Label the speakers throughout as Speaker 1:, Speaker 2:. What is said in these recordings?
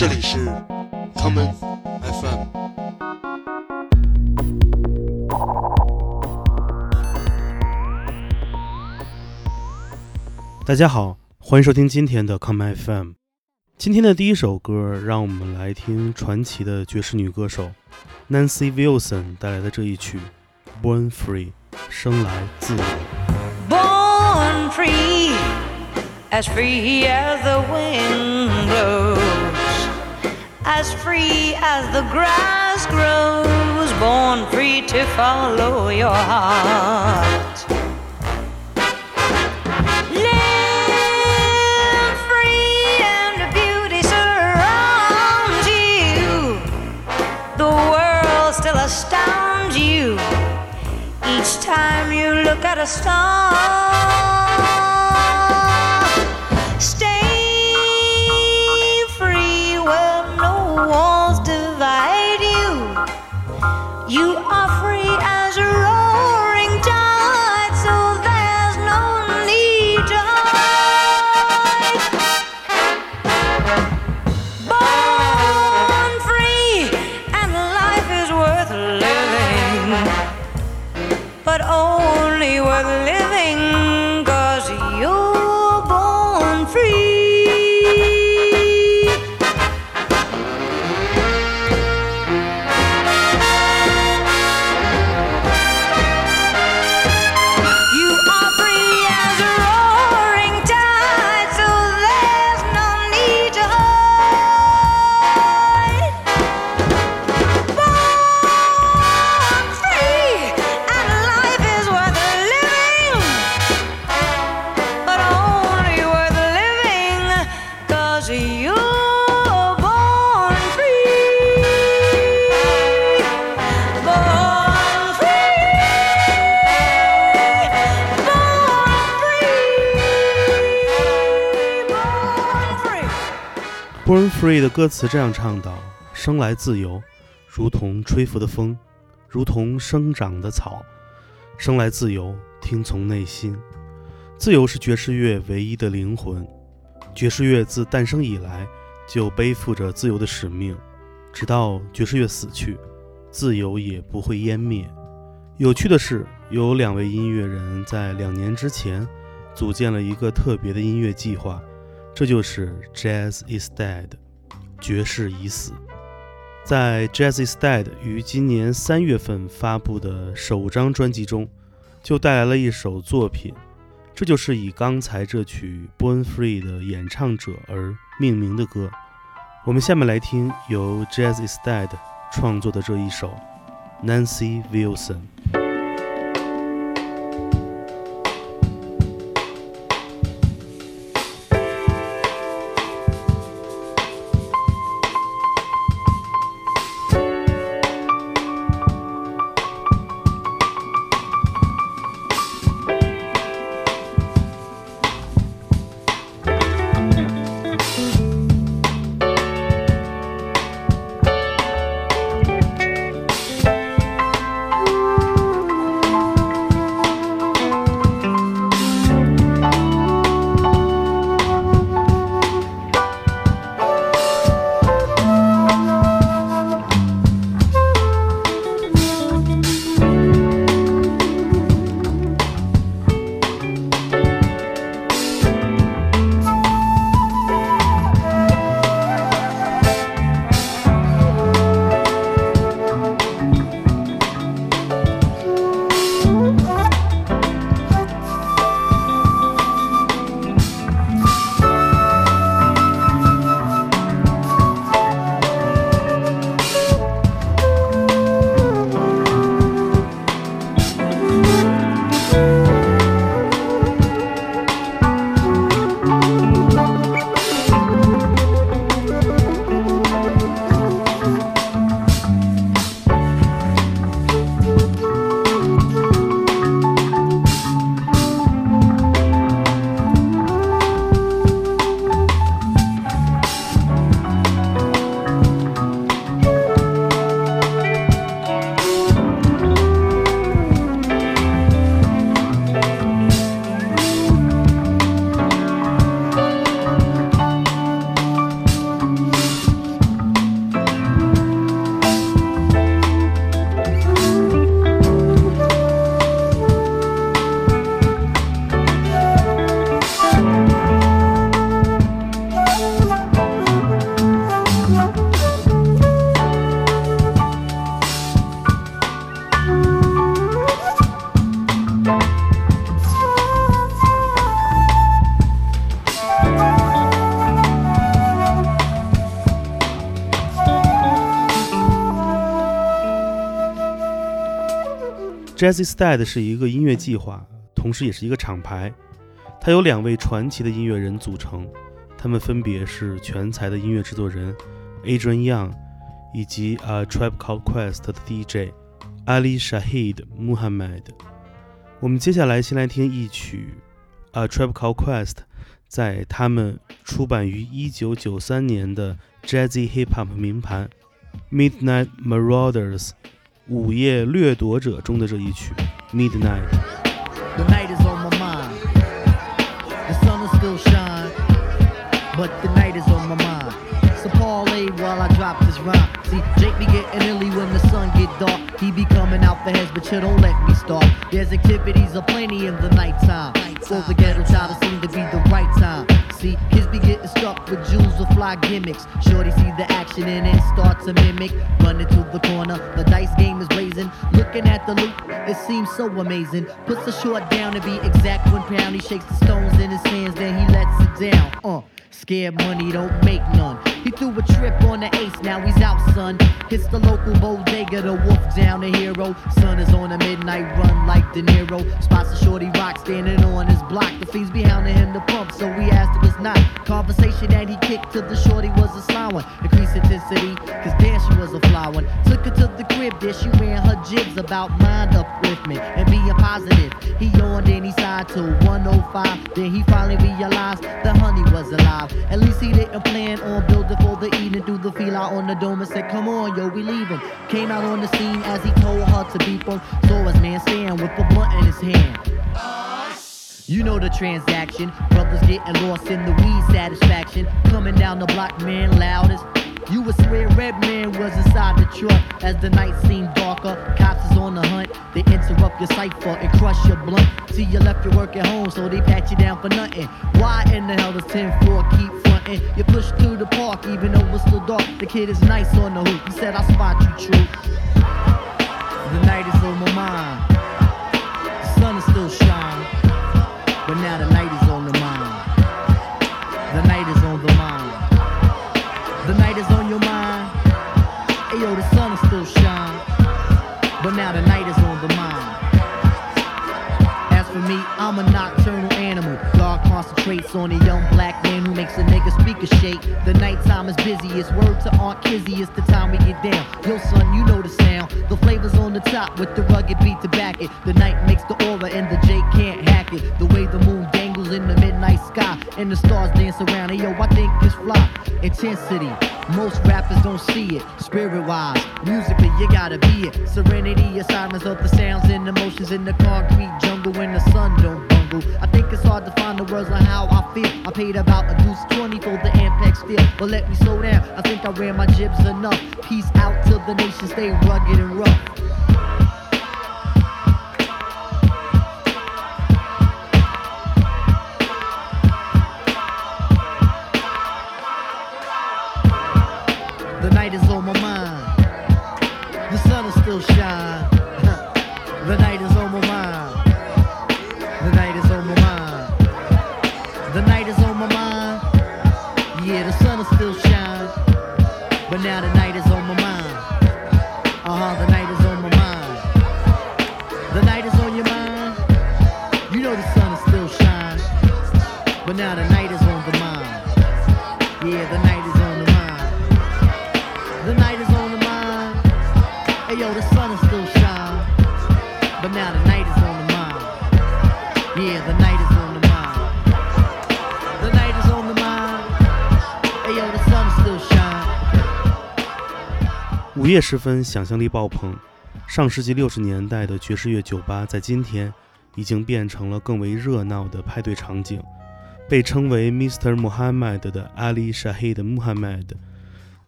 Speaker 1: 这里是 common FM。大家好，欢迎收听今天的 common FM。今天的第一首歌，让我们来听传奇的爵士女歌手 Nancy Wilson 带来的这一曲《Born Free》，生来自由。
Speaker 2: Born free, as free as the wind blows, as free as the grass grows, born free to follow your heart. Live free and beauty surrounds you. The world still astounds you each time you look at a star. No Born Free
Speaker 1: 的歌词这样唱道：“生来自由，如同吹拂的风，如同生长的草。生来自由，听从内心。自由是爵士乐唯一的灵魂。爵士乐自诞生以来，就背负着自由的使命，直到爵士乐死去，自由也不会湮灭。有趣的是，有两位音乐人在两年之前组建了一个特别的音乐计划。”这就是 Jazz is Dead，爵士已死。在 Jazz is Dead 于今年三月份发布的首张专辑中，就带来了一首作品，这就是以刚才这曲 Born Free 的演唱者而命名的歌。我们下面来听由 Jazz is Dead 创作的这一首 Nancy Wilson。Jazzy Stead 是一个音乐计划，同时也是一个厂牌。它由两位传奇的音乐人组成，他们分别是全才的音乐制作人 Adrian Young，以及 A Tribe Called Quest 的 DJ Ali Shahid Muhammad。我们接下来先来听一曲 A Tribe Called Quest 在他们出版于1993年的 Jazzy Hip Hop 名盘《Midnight Marauders》午夜掠夺者中的这一曲《Midnight》。
Speaker 3: The night is on my mind. The sun will still shine, but the night is on my mind. So parlay while I drop this rhyme. See, Jake be getting illy when the sun get dark. He be coming out for heads, but you don't let me start. There's activities aplenty in the nighttime. For the ghetto child, it seem to be the right time. See, kids be getting stuck with jewels or fly gimmicks. Shorty see the action and then start to mimic. Running to the corner, the dice game is blazing. Looking at the loot, it seems so amazing. Puts the short down to be exact when Pound he shakes the stones in his hands, then he lets it down. Uh. Scared money don't make none. He threw a trip on the ace, now he's out, son. Hits the local bodega, the wolf down the hero. Sun is on a midnight run like De Niro. Spots a shorty rock standing on his block. The fiends be hounding him to pump, so we asked if it's not. Conversation that he kicked to the shorty was a sly one. Increased intensity, cause there she was a fly one. Took her to the crib, there she ran her jibs about mind upliftment and being positive. He yawned and he to 105. Then he finally realized the honey was alive. At least he didn't plan on building for the evening. Threw the feel out on the dome and said, Come on, yo, we leaving. Came out on the scene as he told her to beep him. Saw his man stand with a blunt in his hand. You know the transaction. Brothers getting lost in the weed satisfaction. Coming down the block, man, loudest. You would swear Redman was inside the truck as the night seemed darker. Cops is on the hunt. They interrupt your cipher and crush your blunt. See, you left your work at home, so they pat you down for nothing. Why in the hell does 10 4 keep fronting? You push through the park, even though it's still dark. The kid is nice on the hoop. He said, I spot you, true. The night is on my mind. The sun is still shining. But now the night is on the mind. The night is on the mind. Sun is still shining. But now the night is on the mind. As for me, I'm a nocturnal animal. God concentrates on a young black man who makes a nigga speaker shake. The nighttime is busy. It's word to Aunt Kizzy. It's the time we get down. Yo, son, you know the sound. The flavor's on the top with the rugged beat to back it. The night makes the aura and the J can't hack it. The way the moon in the midnight sky and the stars dance around. Hey, yo, I think it's fly. Intensity. Most rappers don't see it. Spirit wise, musically, you gotta be it. Serenity, a silence of the sounds and emotions in the concrete jungle when the sun don't bungle. I think it's hard to find the words on how I feel. I paid about a deuce 20 for the Ampex feel. But let me slow down, I think I ran my jibs enough. Peace out till the nation stay rugged and rough. Still shine.
Speaker 1: 十分，想象力爆棚。上世纪六十年代的爵士乐酒吧，在今天已经变成了更为热闹的派对场景。被称为 Mr. Muhammad 的 Ali Shahid Muhammad，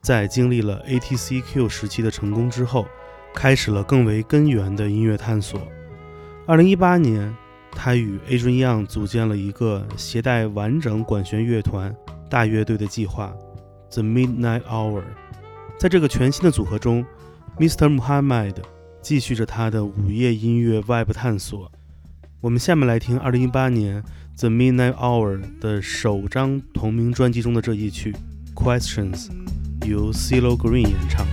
Speaker 1: 在经历了 ATCQ 时期的成功之后，开始了更为根源的音乐探索。二零一八年，他与 Adrian Young 组建了一个携带完整管弦乐团大乐队的计划 The Midnight Hour。在这个全新的组合中，Mr. Muhammad 继续着他的午夜音乐外部探索。我们下面来听2018年 The Midnight Hour 的首张同名专辑中的这一曲《Questions》，由 CeeLo Green 演唱。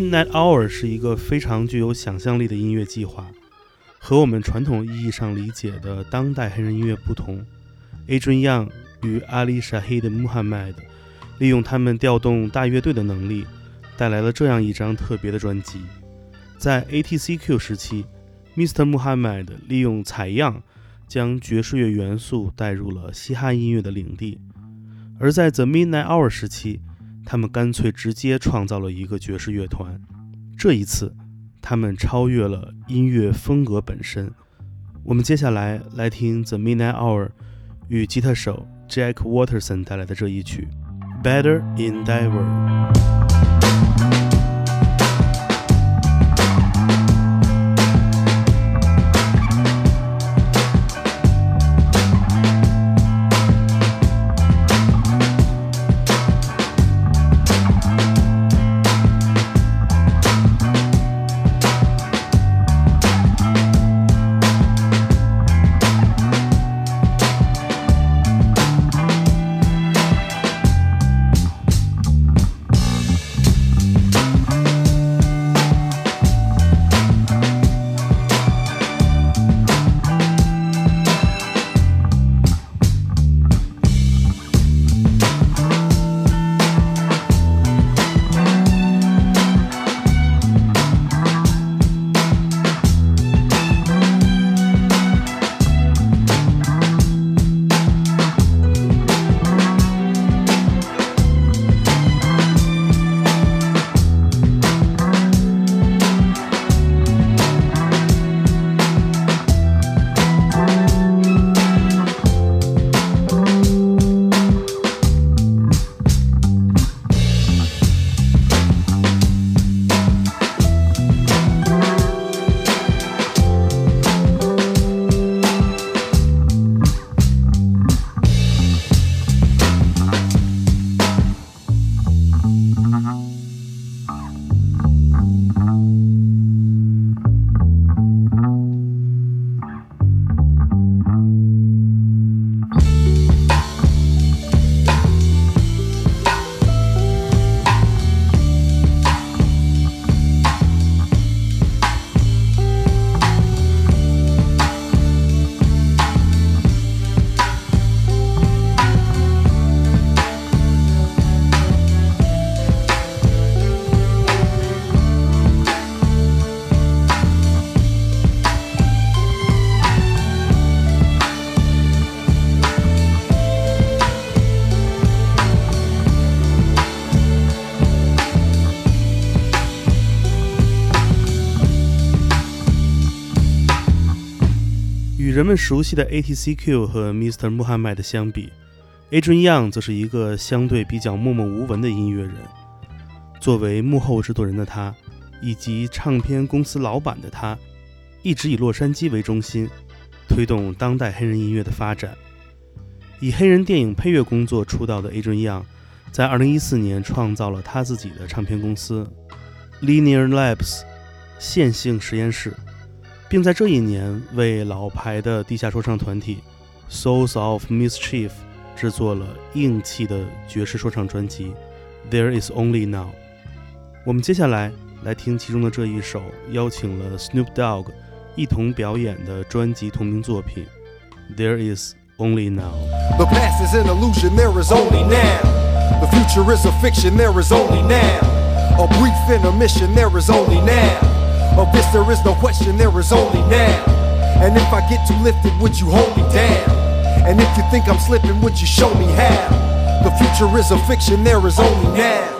Speaker 1: Midnight Hour》是一个非常具有想象力的音乐计划，和我们传统意义上理解的当代黑人音乐不同。Adrian Young 与 Ali Shaheed Muhammad 利用他们调动大乐队的能力，带来了这样一张特别的专辑。在 ATCQ 时期，Mr. Muhammad 利用采样将爵士乐元素带入了嘻哈音乐的领地，而在 The Midnight Hour 时期，他们干脆直接创造了一个爵士乐团。这一次，他们超越了音乐风格本身。我们接下来来听 The Midnight Hour 与吉他手 Jack Waterson 带来的这一曲《Better Endeavor 人们熟悉的 ATCQ 和 Mr. Muhammad 相比，Adrian Young 则是一个相对比较默默无闻的音乐人。作为幕后制作人的他，以及唱片公司老板的他，一直以洛杉矶为中心，推动当代黑人音乐的发展。以黑人电影配乐工作出道的 Adrian Young，在2014年创造了他自己的唱片公司 Linear Labs 线性实验室。并在这一年为老牌的地下说唱团体 Souls of Mischief 制作了硬气的爵士说唱专辑《There Is Only Now》。我们接下来来听其中的这一首，邀请了 Snoop Dogg 一同表演的专辑同名作品《There Is Only Now》。
Speaker 4: The past is an illusion, there is only now. The future is a fiction, there is only now. A brief intermission, there is only now. Of this, there is no question, there is only now. And if I get too lifted, would you hold me down? And if you think I'm slipping, would you show me how? The future is a fiction, there is only now.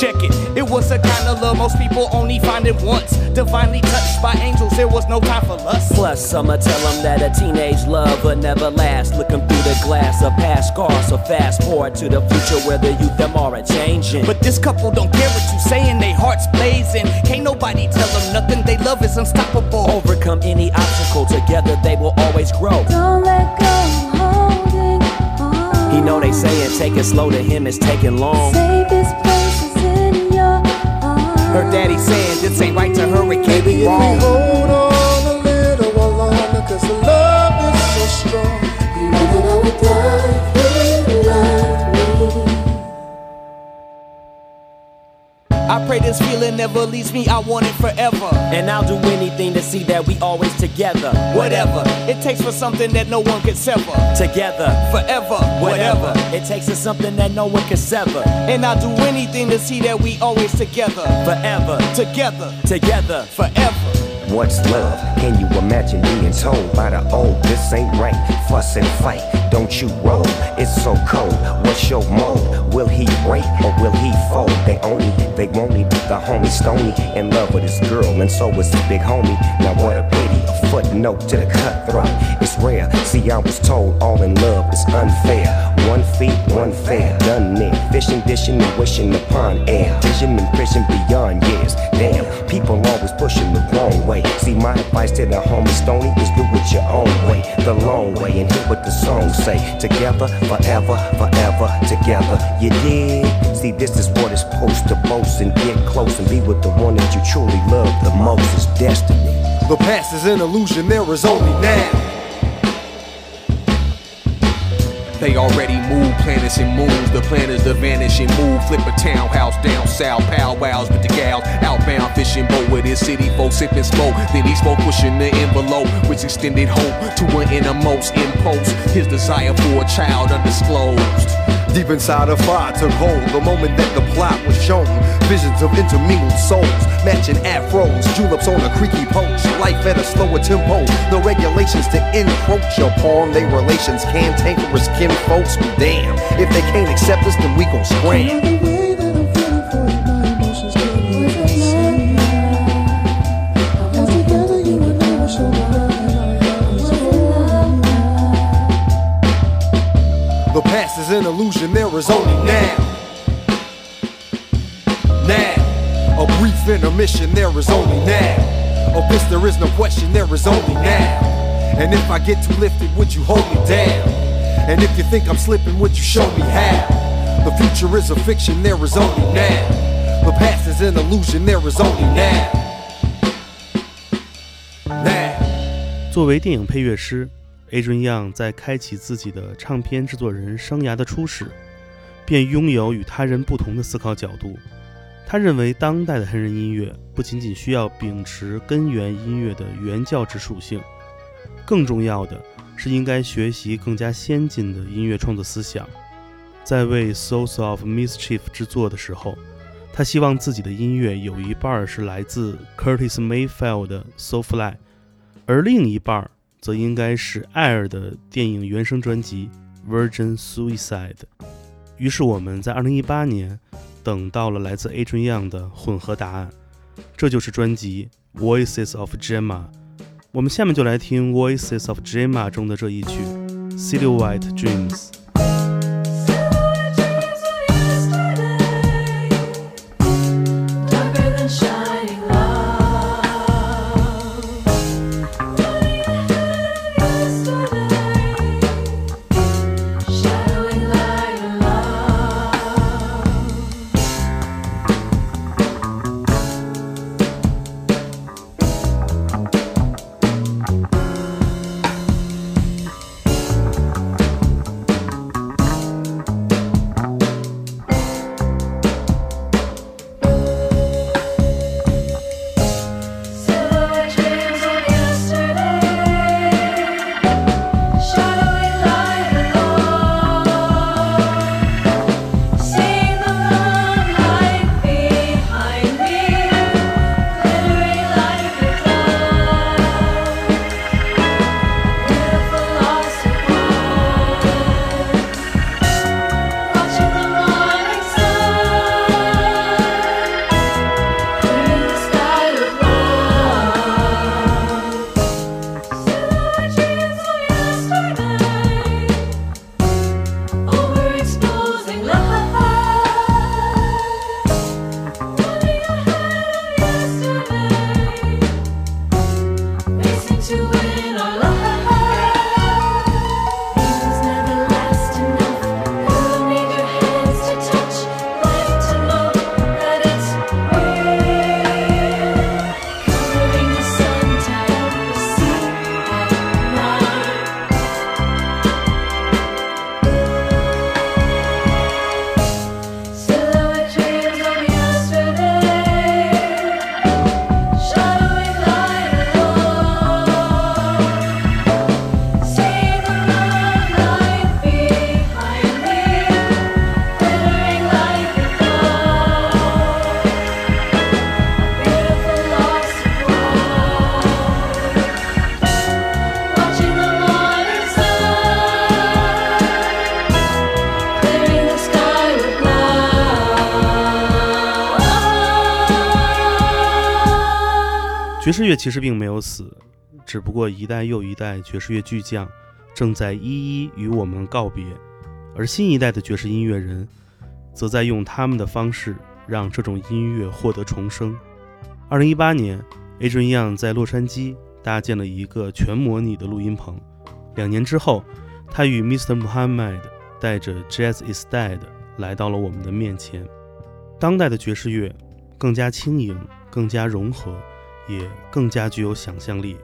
Speaker 5: Check it. It was a kind of love most people only find it once. Divinely touched by angels, there was no time for lust.
Speaker 6: Plus, I'ma tell them that a teenage love will never last. Looking through the glass of past scars, so fast forward to the future where the youth them are a changing.
Speaker 5: But this couple don't care what you saying, they hearts blazing. Can't nobody tell them nothing, they love is unstoppable.
Speaker 6: overcome any obstacle, together they will always grow.
Speaker 2: Don't let go, holding on.
Speaker 6: He know they saying take it slow to him is taking long.
Speaker 2: Safest place
Speaker 5: Her daddy saying this ain't right to her, it can't be
Speaker 4: if we hold on a little while longer, cause the love is so strong.
Speaker 2: You know what life will
Speaker 5: I pray this feeling never leaves me, I want it forever.
Speaker 6: And I'll do anything to see that we always together.
Speaker 5: Whatever it takes for something that no one can sever.
Speaker 6: Together,
Speaker 5: Forever,
Speaker 6: whatever.
Speaker 5: whatever.
Speaker 6: It takes us something that no one can sever.
Speaker 5: And I'll do anything to see that we always together.
Speaker 6: Forever,
Speaker 5: Together,
Speaker 6: together.
Speaker 5: forever.
Speaker 7: What's love? Can you imagine being told by the old this ain't right? Fuss and fight, don't you roll? It's so cold. What's your mode? Will he break or will he fold? They only, they won't the homie Stony in love with his girl, and so is the big homie. Now what a pity, a footnote to the cutthroat. It's rare. See, I was told all in love is unfair. One feet, one fair, done there. Fishing, dishing, and wishing upon air. Vision and prison beyond years. Damn, people always pushing the wrong way. See, my advice to the homie Stony is do it your own way, the long way, and hear what the songs say. Together, forever, forever, together. You dig? See, this is what it's supposed to boast and get close and be with the one that you truly love the most. Is destiny.
Speaker 4: The past is an illusion, there is only now.
Speaker 8: They already moved planets and moons. The plan is to vanish and move. Flip a townhouse down south. Powwows with the gals. Outbound fishing boat with his city folks sipping smoke. Then he spoke pushing the envelope, which extended hope to an innermost impulse. His desire for a child undisclosed.
Speaker 4: Deep inside a fire took hold the moment that the plot was shown. Visions of intermingled souls, matching afros, juleps on a creaky post. Life at a slower tempo, no regulations to encroach upon their relations. Cantankerous kin folks, but damn, if they can't accept us, then we gon' scram. an illusion, there is only now. Now, a brief intermission, there is only now. Of this, there is no question, there is only now. And if I get too lifted, would you hold me down? And if you think I'm slipping, would you show me how? The future is a fiction, there is only now. The past is an illusion, there is only now. Now.
Speaker 1: 作为电影配乐师 ，Adrian Young 在开启自己的唱片制作人生涯的初始，便拥有与他人不同的思考角度。他认为，当代的黑人音乐不仅仅需要秉持根源音乐的原教旨属性，更重要的是应该学习更加先进的音乐创作思想。在为《Souls of Mischief》制作的时候，他希望自己的音乐有一半是来自 Curtis Mayfield 的《Soulfly》。而另一半儿则应该是艾尔的电影原声专辑《Virgin Suicide》。于是我们在二零一八年等到了来自 Adrian Young 的混合答案，这就是专辑《Voices of Gemma》
Speaker 2: 我们下面就来听《Voices of Gemma》中的这一曲《Silhouette Dreams》。爵士乐其实并没有死，只不过一代又一代爵士乐巨匠正在一一与我们告别，而新一代的爵士音乐人则在用他们的方式让这种音乐获得重生。二零一八年，Adrian Young 在洛杉矶搭建了一个全模拟的录音棚。两年之后，他与 Mr. Muhammad 带着 Jazz is Dead 来到了我们的面前。当代的爵士乐更加轻盈，更加融合，也更加具有想象力。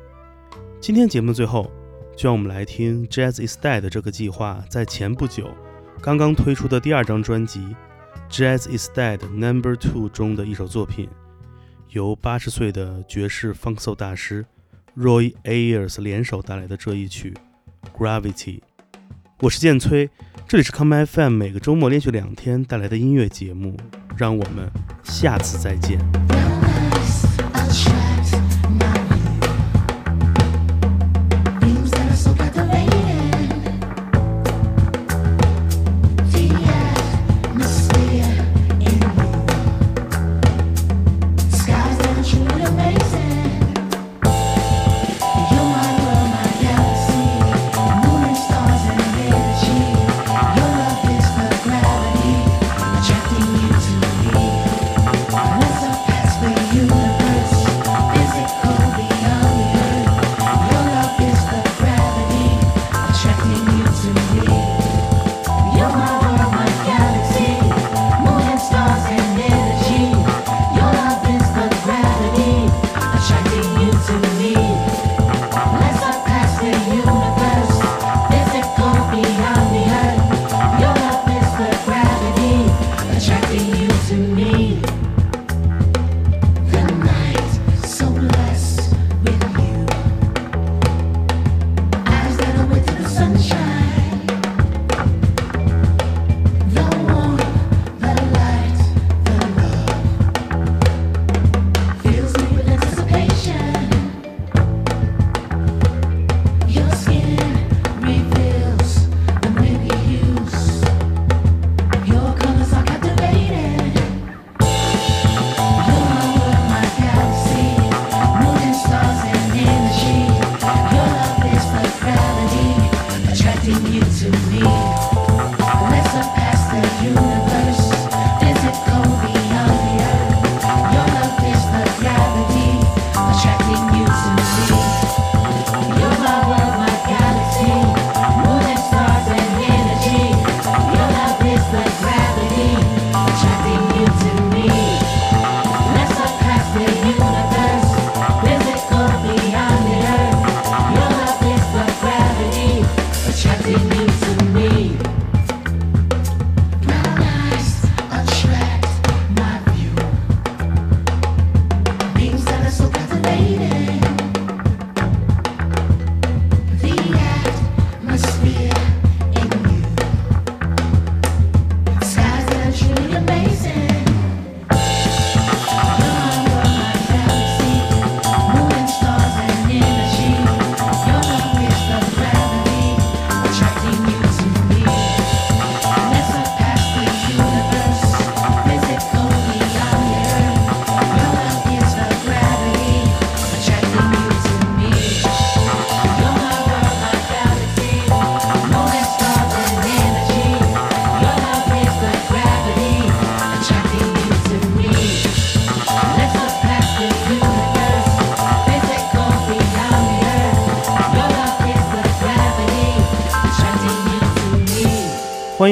Speaker 2: 今天节目的最后，就让我们来听 Jazz is Dead 这个计划在前不久刚刚推出的第二张专辑《Jazz is Dead Number Two》中的一首作品，由八十岁的爵士 funk soul 大师 Roy Ayers 联手带来的这一曲《Gravity》。我是建崔，这里是 Come FM 每个周末连续两天带来的音乐节目，让我们下次再见。
Speaker 9: Things